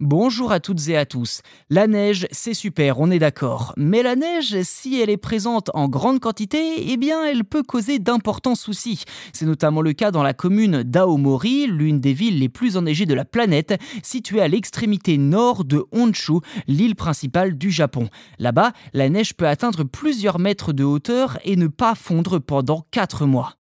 Bonjour à toutes et à tous. La neige, c'est super, on est d'accord. Mais la neige, si elle est présente en grande quantité, eh bien, elle peut causer d'importants soucis. C'est notamment le cas dans la commune d'Aomori, l'une des villes les plus enneigées de la planète, située à l'extrémité nord de Honshu, l'île principale du Japon. Là-bas, la neige peut atteindre plusieurs mètres de hauteur et ne pas fondre pendant 4 mois.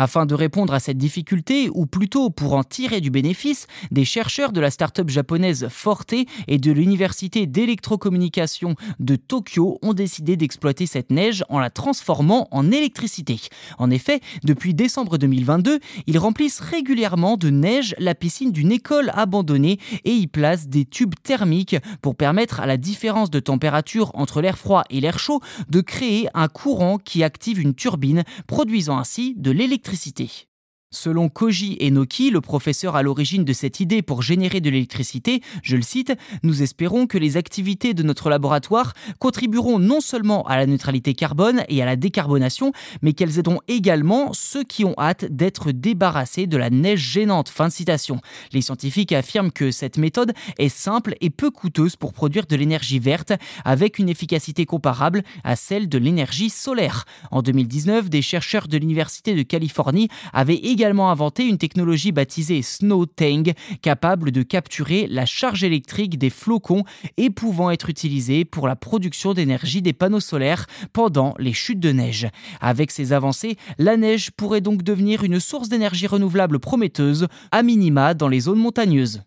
Afin de répondre à cette difficulté, ou plutôt pour en tirer du bénéfice, des chercheurs de la start-up japonaise Forte et de l'université d'électrocommunication de Tokyo ont décidé d'exploiter cette neige en la transformant en électricité. En effet, depuis décembre 2022, ils remplissent régulièrement de neige la piscine d'une école abandonnée et y placent des tubes thermiques pour permettre à la différence de température entre l'air froid et l'air chaud de créer un courant qui active une turbine, produisant ainsi de l'électricité d'électricité. Selon Koji Enoki, le professeur à l'origine de cette idée pour générer de l'électricité, je le cite, Nous espérons que les activités de notre laboratoire contribueront non seulement à la neutralité carbone et à la décarbonation, mais qu'elles aideront également ceux qui ont hâte d'être débarrassés de la neige gênante. Fin de citation. Les scientifiques affirment que cette méthode est simple et peu coûteuse pour produire de l'énergie verte, avec une efficacité comparable à celle de l'énergie solaire. En 2019, des chercheurs de l'Université de Californie avaient également également inventé une technologie baptisée Snow Tang, capable de capturer la charge électrique des flocons et pouvant être utilisée pour la production d'énergie des panneaux solaires pendant les chutes de neige. Avec ces avancées, la neige pourrait donc devenir une source d'énergie renouvelable prometteuse, à minima dans les zones montagneuses.